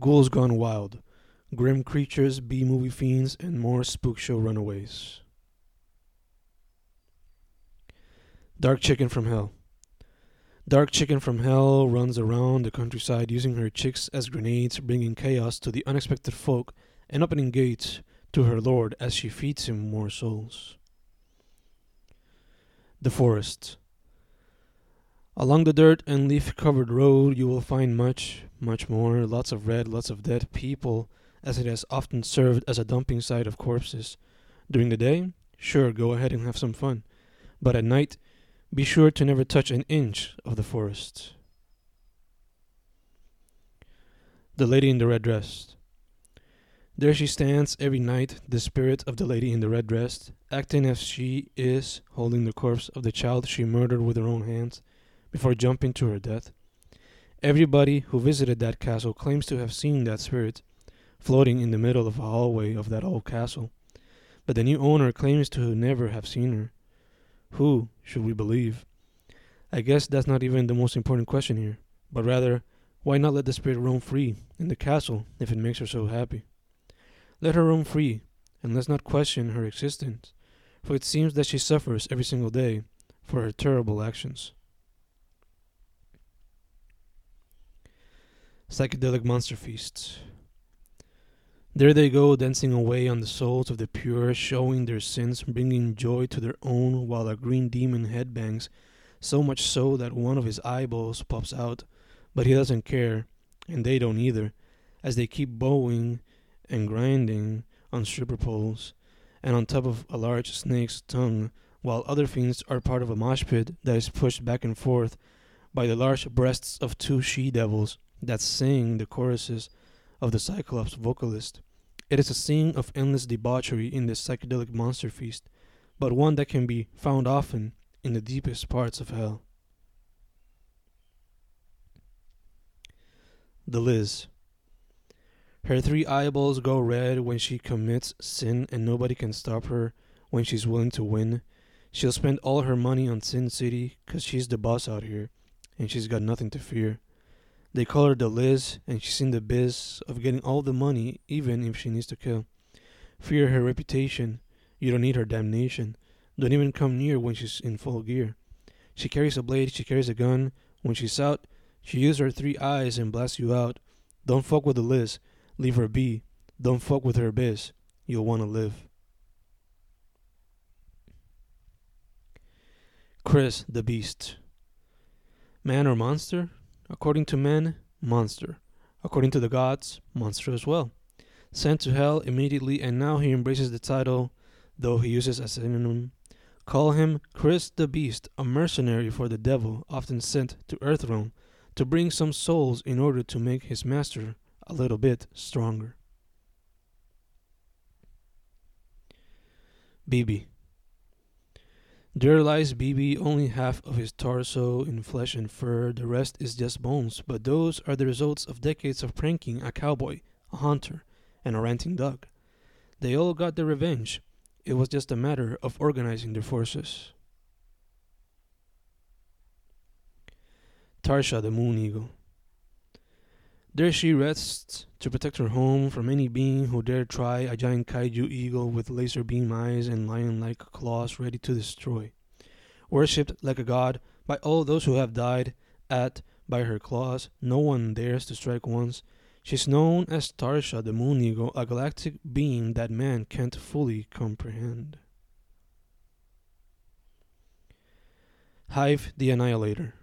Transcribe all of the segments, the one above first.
ghouls gone wild, grim creatures, B movie fiends, and more spook show runaways. Dark Chicken from Hell. Dark Chicken from Hell runs around the countryside using her chicks as grenades, bringing chaos to the unexpected folk and opening gates to her lord as she feeds him more souls. The Forest. Along the dirt and leaf covered road, you will find much, much more. Lots of red, lots of dead people, as it has often served as a dumping site of corpses. During the day, sure, go ahead and have some fun. But at night, be sure to never touch an inch of the forest. The Lady in the Red Dress. There she stands every night, the spirit of the lady in the red dress, acting as she is holding the corpse of the child she murdered with her own hands before jumping to her death. Everybody who visited that castle claims to have seen that spirit floating in the middle of a hallway of that old castle, but the new owner claims to never have seen her. Who should we believe? I guess that's not even the most important question here, but rather, why not let the spirit roam free in the castle if it makes her so happy? Let her roam free, and let's not question her existence, for it seems that she suffers every single day for her terrible actions. Psychedelic Monster Feasts. There they go, dancing away on the souls of the pure, showing their sins, bringing joy to their own, while a green demon headbangs, so much so that one of his eyeballs pops out, but he doesn't care, and they don't either, as they keep bowing and grinding on stripper poles and on top of a large snake's tongue, while other fiends are part of a mosh pit that is pushed back and forth by the large breasts of two she devils that sing the choruses of the Cyclops vocalist. It is a scene of endless debauchery in this psychedelic monster feast, but one that can be found often in the deepest parts of hell. The Liz. Her three eyeballs go red when she commits sin, and nobody can stop her when she's willing to win. She'll spend all her money on Sin City 'cause she's the boss out here, and she's got nothing to fear. They call her the Liz, and she's in the biz of getting all the money, even if she needs to kill. Fear her reputation. You don't need her damnation. Don't even come near when she's in full gear. She carries a blade, she carries a gun. When she's out, she uses her three eyes and blasts you out. Don't fuck with the Liz. Leave her be. Don't fuck with her biz. You'll want to live. Chris the Beast. Man or monster? According to men, monster. According to the gods, monster as well. Sent to hell immediately, and now he embraces the title, though he uses a synonym. Call him Chris the Beast, a mercenary for the devil, often sent to Earthrealm to bring some souls in order to make his master a little bit stronger. Bibi. There lies Bibi, only half of his torso in flesh and fur, the rest is just bones, but those are the results of decades of pranking a cowboy, a hunter, and a ranting dog. They all got their revenge. It was just a matter of organizing their forces. Tarsha the Moon Eagle. There she rests to protect her home from any being who dare try a giant kaiju eagle with laser beam eyes and lion like claws ready to destroy. Worshipped like a god by all those who have died at by her claws, no one dares to strike once. She's known as Tarsha the Moon Eagle, a galactic being that man can't fully comprehend. Hive the Annihilator.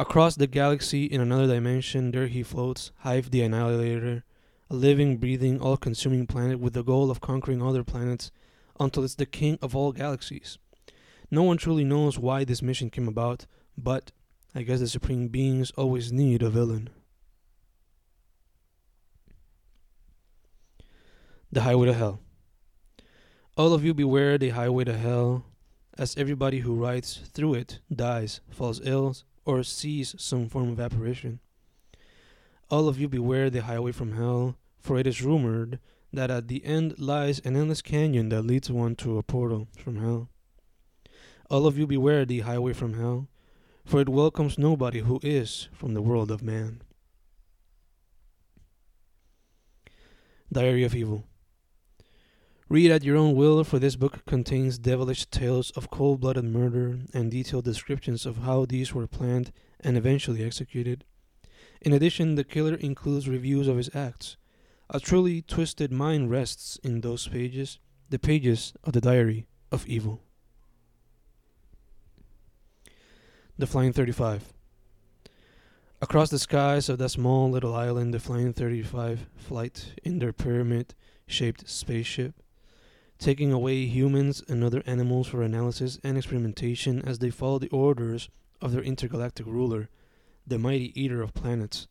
Across the galaxy in another dimension, there he floats, Hive the Annihilator, a living, breathing, all consuming planet with the goal of conquering other planets until it's the king of all galaxies. No one truly knows why this mission came about, but I guess the supreme beings always need a villain. The Highway to Hell. All of you beware the highway to hell, as everybody who rides through it dies, falls ill, or sees some form of apparition. All of you beware the highway from hell, for it is rumored that at the end lies an endless canyon that leads one to a portal from hell. All of you beware the highway from hell, for it welcomes nobody who is from the world of man. Diary of Evil Read at your own will, for this book contains devilish tales of cold blooded murder and detailed descriptions of how these were planned and eventually executed. In addition, the killer includes reviews of his acts. A truly twisted mind rests in those pages, the pages of the Diary of Evil. The Flying 35. Across the skies of that small little island, the Flying 35 flight in their pyramid shaped spaceship, taking away humans and other animals for analysis and experimentation as they follow the orders of their intergalactic ruler, the mighty eater of planets,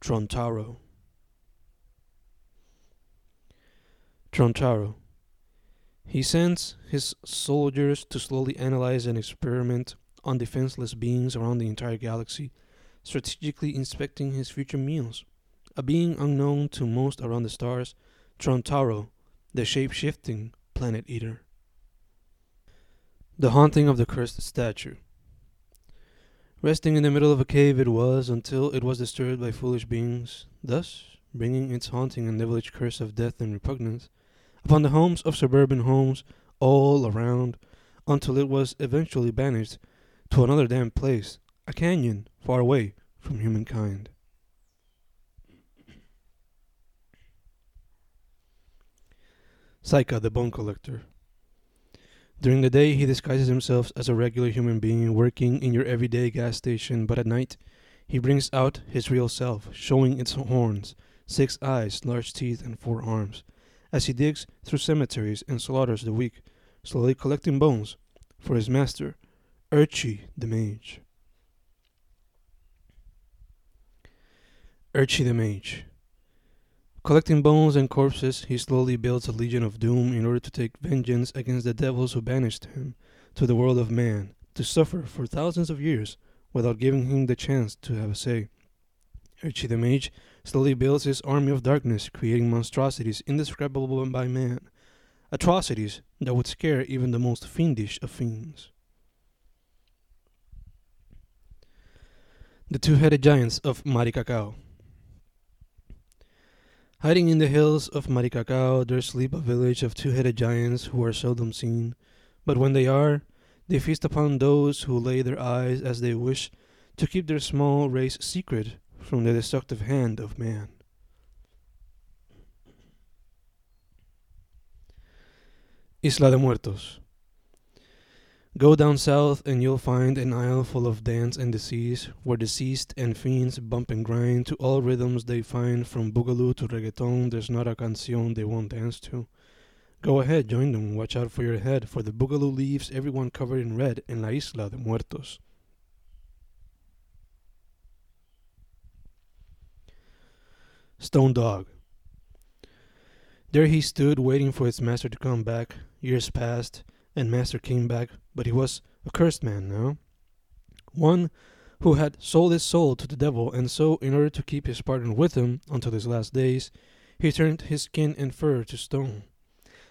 Trontaro. Trontaro. He sends his soldiers to slowly analyze and experiment on defenseless beings around the entire galaxy, strategically inspecting his future meals. A being unknown to most around the stars, Trontaro, the shape shifting planet eater. The haunting of the cursed statue. Resting in the middle of a cave it was until it was disturbed by foolish beings, thus bringing its haunting and devilish curse of death and repugnance upon the homes of suburban homes all around until it was eventually banished to another damn place, a canyon far away from humankind. Saika, the bone collector. During the day, he disguises himself as a regular human being working in your everyday gas station, but at night, he brings out his real self, showing its horns, six eyes, large teeth, and four arms, as he digs through cemeteries and slaughters the weak, slowly collecting bones for his master, Urchi the Mage. Urchi the Mage. Collecting bones and corpses, he slowly builds a legion of doom in order to take vengeance against the devils who banished him to the world of man to suffer for thousands of years without giving him the chance to have a say. Urchi the Mage slowly builds his army of darkness, creating monstrosities indescribable by man, atrocities that would scare even the most fiendish of fiends. The two headed giants of Maricacao. Hiding in the hills of Maricacao, there sleep a village of two headed giants who are seldom seen, but when they are, they feast upon those who lay their eyes as they wish to keep their small race secret from the destructive hand of man. Isla de Muertos. Go down south and you'll find an isle full of dance and disease, where deceased and fiends bump and grind to all rhythms they find, from boogaloo to reggaeton. There's not a canción they won't dance to. Go ahead, join them. Watch out for your head, for the boogaloo leaves everyone covered in red in La Isla de Muertos. Stone Dog. There he stood, waiting for his master to come back. Years passed, and master came back, but he was a cursed man now. One who had sold his soul to the devil, and so, in order to keep his partner with him until his last days, he turned his skin and fur to stone.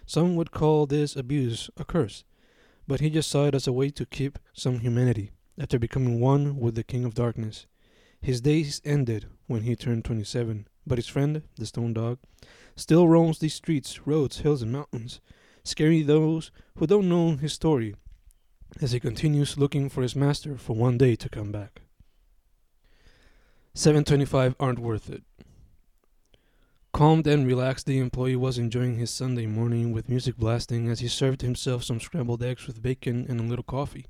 Some would call this abuse a curse, but he just saw it as a way to keep some humanity after becoming one with the King of Darkness. His days ended when he turned 27, but his friend, the stone dog, still roams these streets, roads, hills, and mountains, scaring those who don't know his story as he continues looking for his master for one day to come back. 725 aren't worth it. Calmed and relaxed, the employee was enjoying his Sunday morning with music blasting as he served himself some scrambled eggs with bacon and a little coffee.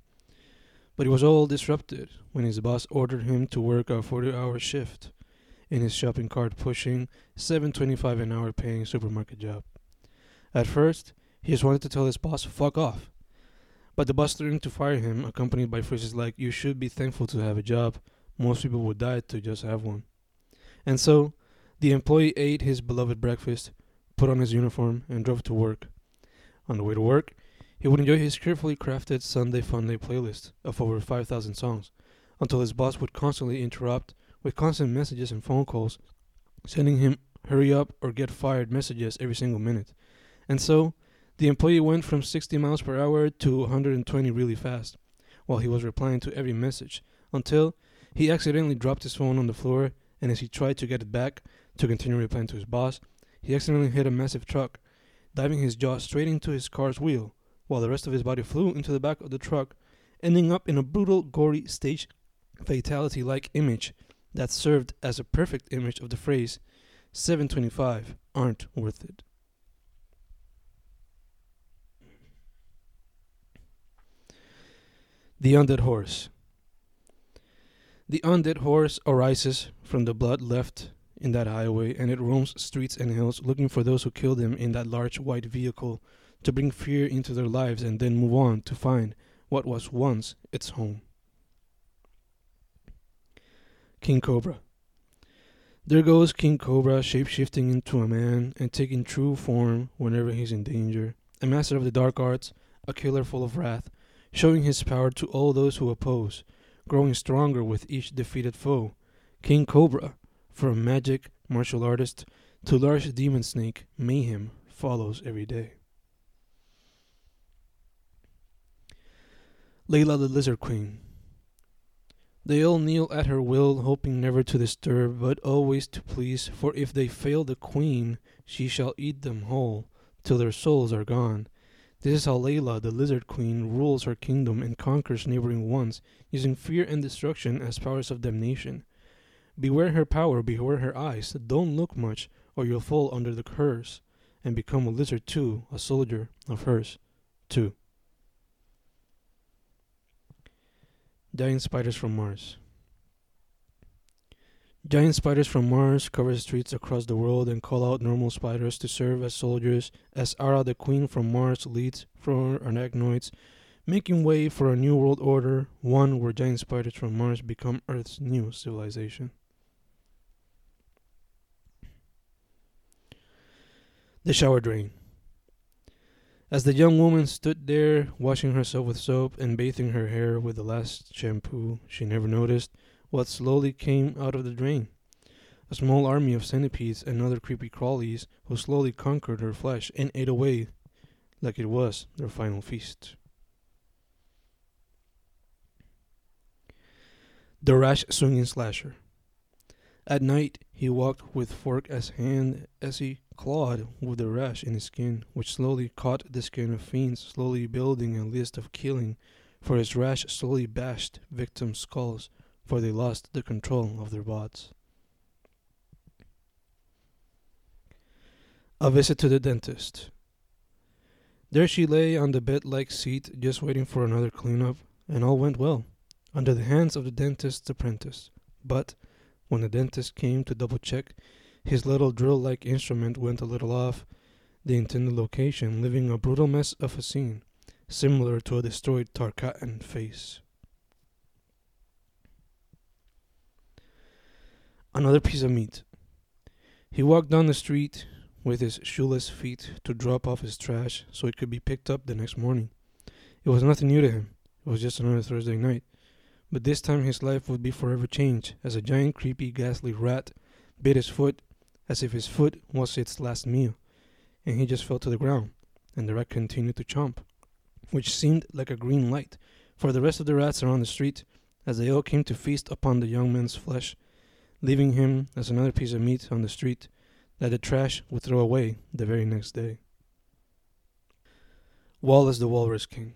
But he was all disrupted when his boss ordered him to work a 40 hour shift in his shopping cart pushing 7.25 an hour paying supermarket job. At first, he just wanted to tell his boss fuck off. But the boss threatened to fire him, accompanied by phrases like you should be thankful to have a job. Most people would die to just have one. And so, the employee ate his beloved breakfast, put on his uniform, and drove to work. On the way to work, he would enjoy his carefully crafted Sunday Funday playlist of over 5,000 songs, until his boss would constantly interrupt with constant messages and phone calls, sending him hurry up or get fired messages every single minute. And so, the employee went from 60 miles per hour to 120 really fast, while he was replying to every message, until he accidentally dropped his phone on the floor, and as he tried to get it back to continue replying to his boss, he accidentally hit a massive truck, diving his jaw straight into his car's wheel, while the rest of his body flew into the back of the truck, ending up in a brutal, gory stage fatality like image that served as a perfect image of the phrase 725 aren't worth it. The Undead Horse. The undead horse arises from the blood left in that highway, and it roams streets and hills looking for those who killed him in that large white vehicle to bring fear into their lives and then move on to find what was once its home. King Cobra. There goes King Cobra, shapeshifting into a man and taking true form whenever he's in danger. A master of the dark arts, a killer full of wrath, showing his power to all those who oppose, growing stronger with each defeated foe. King Cobra, from magic martial artist to large demon snake, mayhem follows every day. Layla the Lizard Queen. They all kneel at her will, hoping never to disturb, but always to please. For if they fail the queen, she shall eat them whole, till their souls are gone. This is how Layla, the Lizard Queen, rules her kingdom and conquers neighboring ones, using fear and destruction as powers of damnation. Beware her power, beware her eyes. Don't look much, or you'll fall under the curse, and become a lizard too, a soldier of hers too. Giant spiders from Mars. Giant spiders from Mars cover streets across the world and call out normal spiders to serve as soldiers as Ara the Queen from Mars leads for arachnoids, making way for a new world order, one where giant spiders from Mars become Earth's new civilization. The shower drain. As the young woman stood there, washing herself with soap and bathing her hair with the last shampoo, she never noticed what slowly came out of the drain. A small army of centipedes and other creepy crawlies who slowly conquered her flesh and ate away like it was their final feast. The rash swinging slasher. At night, he walked with fork as hand as he clawed with the rash in his skin, which slowly caught the skin of fiends, slowly building a list of killing, for his rash slowly bashed victims' skulls, for they lost the control of their bods. A visit to the dentist. There she lay on the bed like seat, just waiting for another cleanup, and all went well, under the hands of the dentist's apprentice. But when the dentist came to double check, his little drill like instrument went a little off the intended location, leaving a brutal mess of a scene, similar to a destroyed Tarkatan face. Another piece of meat. He walked down the street with his shoeless feet to drop off his trash so it could be picked up the next morning. It was nothing new to him. It was just another Thursday night. But this time his life would be forever changed as a giant, creepy, ghastly rat bit his foot as if his foot was its last meal, and he just fell to the ground, and the rat continued to chomp, which seemed like a green light for the rest of the rats around the street as they all came to feast upon the young man's flesh, leaving him as another piece of meat on the street that the trash would throw away the very next day. Wallace the Walrus King.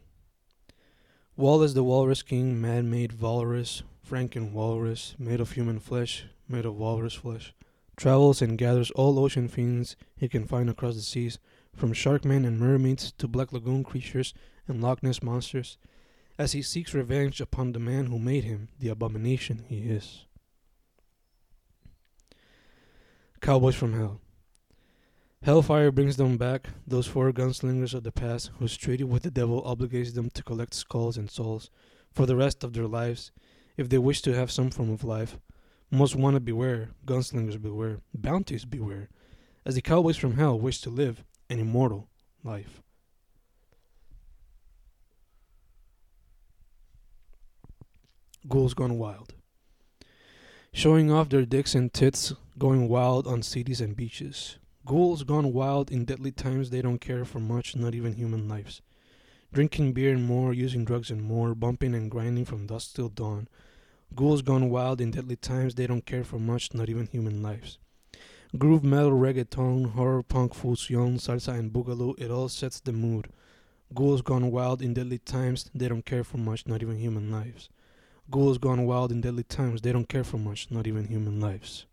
Wallace the Walrus King, man made walrus, Franken walrus, made of human flesh, made of walrus flesh, travels and gathers all ocean fiends he can find across the seas, from sharkmen and mermaids to black lagoon creatures and Loch Ness monsters, as he seeks revenge upon the man who made him the abomination he is. Cowboys from Hell. Hellfire brings them back, those four gunslingers of the past whose treaty with the devil obligates them to collect skulls and souls for the rest of their lives, if they wish to have some form of life. Most want to beware, gunslingers beware, bounties beware, as the cowboys from hell wish to live an immortal life. Ghouls Gone Wild. Showing off their dicks and tits, going wild on cities and beaches. Ghouls gone wild in deadly times, they don't care for much, not even human lives. Drinking beer and more, using drugs and more, bumping and grinding from dusk till dawn. Ghouls gone wild in deadly times, they don't care for much, not even human lives. Groove metal, reggaeton, horror punk, fusion, salsa, and boogaloo, it all sets the mood. Ghouls gone wild in deadly times, they don't care for much, not even human lives. Ghouls gone wild in deadly times, they don't care for much, not even human lives.